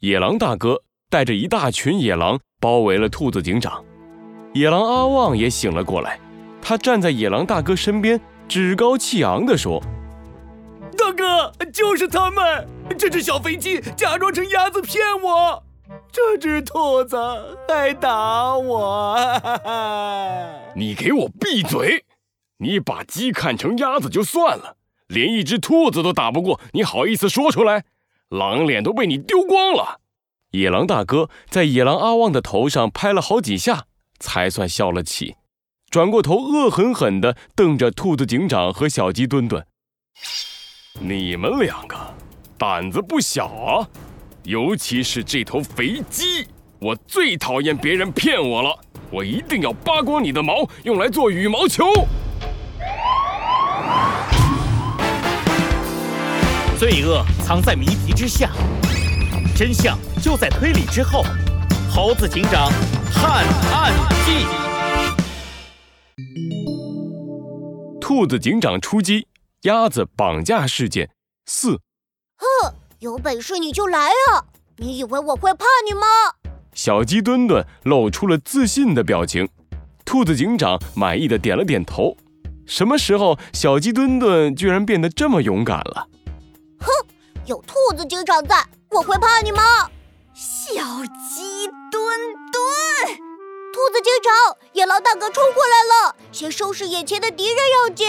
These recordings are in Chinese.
野狼大哥带着一大群野狼包围了兔子警长。野狼阿旺也醒了过来，他站在野狼大哥身边，趾高气昂地说：“大哥，就是他们！这只小飞机假装成鸭子骗我，这只兔子还打我！你给我闭嘴！你把鸡看成鸭子就算了，连一只兔子都打不过，你好意思说出来？狼脸都被你丢光了！”野狼大哥在野狼阿旺的头上拍了好几下。才算消了气，转过头，恶狠狠地瞪着兔子警长和小鸡墩墩：“你们两个胆子不小啊！尤其是这头肥鸡，我最讨厌别人骗我了。我一定要扒光你的毛，用来做羽毛球。”罪恶藏在谜题之下，真相就在推理之后。猴子警长探案记：兔子警长出击，鸭子绑架事件四。哼，有本事你就来啊！你以为我会怕你吗？小鸡墩墩露出了自信的表情，兔子警长满意的点了点头。什么时候小鸡墩墩居然变得这么勇敢了？哼，有兔子警长在，我会怕你吗？小鸡墩墩，兔子警长，野狼大哥冲过来了，先收拾眼前的敌人要紧。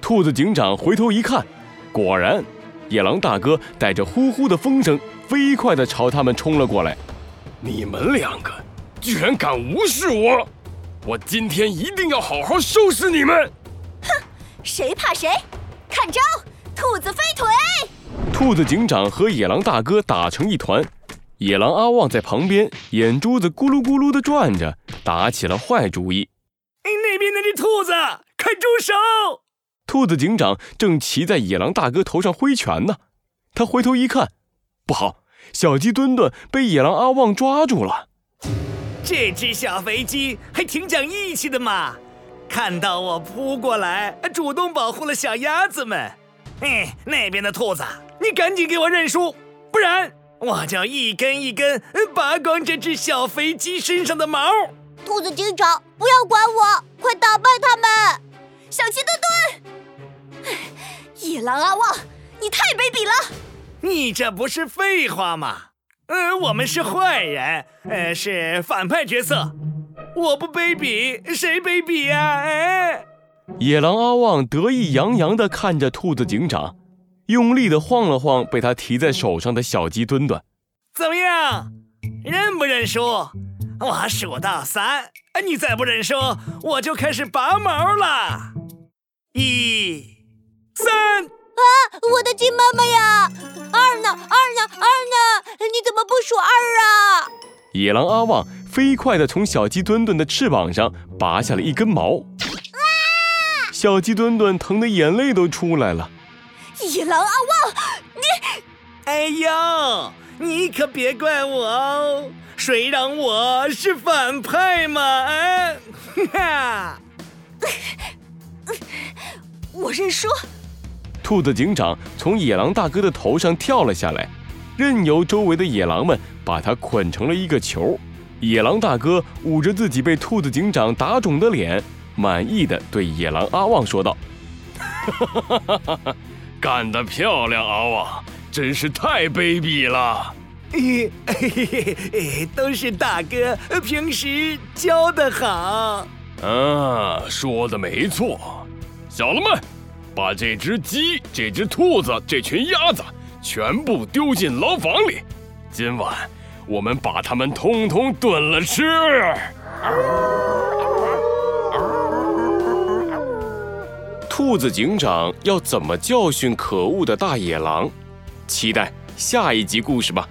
兔子警长回头一看，果然，野狼大哥带着呼呼的风声，飞快地朝他们冲了过来。你们两个居然敢无视我，我今天一定要好好收拾你们！哼，谁怕谁？看招，兔子飞腿！兔子警长和野狼大哥打成一团。野狼阿旺在旁边，眼珠子咕噜咕噜地转着，打起了坏主意。那边那只兔子，快住手！兔子警长正骑在野狼大哥头上挥拳呢。他回头一看，不好，小鸡墩墩被野狼阿旺抓住了。这只小肥鸡还挺讲义气的嘛，看到我扑过来，主动保护了小鸭子们。哎，那边的兔子，你赶紧给我认输，不然。我就一根一根拔光这只小肥鸡身上的毛！兔子警长，不要管我，快打败他们！小鸡墩墩，野狼阿旺，你太卑鄙了！你这不是废话吗？呃，我们是坏人，呃，是反派角色。我不卑鄙，谁卑鄙呀？哎！野狼阿旺得意洋洋地看着兔子警长。用力的晃了晃被他提在手上的小鸡墩墩，怎么样？认不认输？我数到三，你再不认输，我就开始拔毛了。一、三！啊，我的鸡妈妈呀！二呢？二呢？二呢？你怎么不数二啊？野狼阿旺飞快地从小鸡墩墩的翅膀上拔下了一根毛，小鸡墩墩疼得眼泪都出来了。野狼阿旺，你，哎呦，你可别怪我哦，谁让我是反派嘛？啊，哈，我认输。兔子警长从野狼大哥的头上跳了下来，任由周围的野狼们把他捆成了一个球。野狼大哥捂着自己被兔子警长打肿的脸，满意的对野狼阿旺说道：“哈哈哈哈哈哈。”干得漂亮，阿旺，真是太卑鄙了。嘿嘿嘿，都是大哥平时教的好。啊，说的没错。小了们，把这只鸡、这只兔子、这群鸭子全部丢进牢房里。今晚我们把它们通通炖了吃。兔子警长要怎么教训可恶的大野狼？期待下一集故事吧。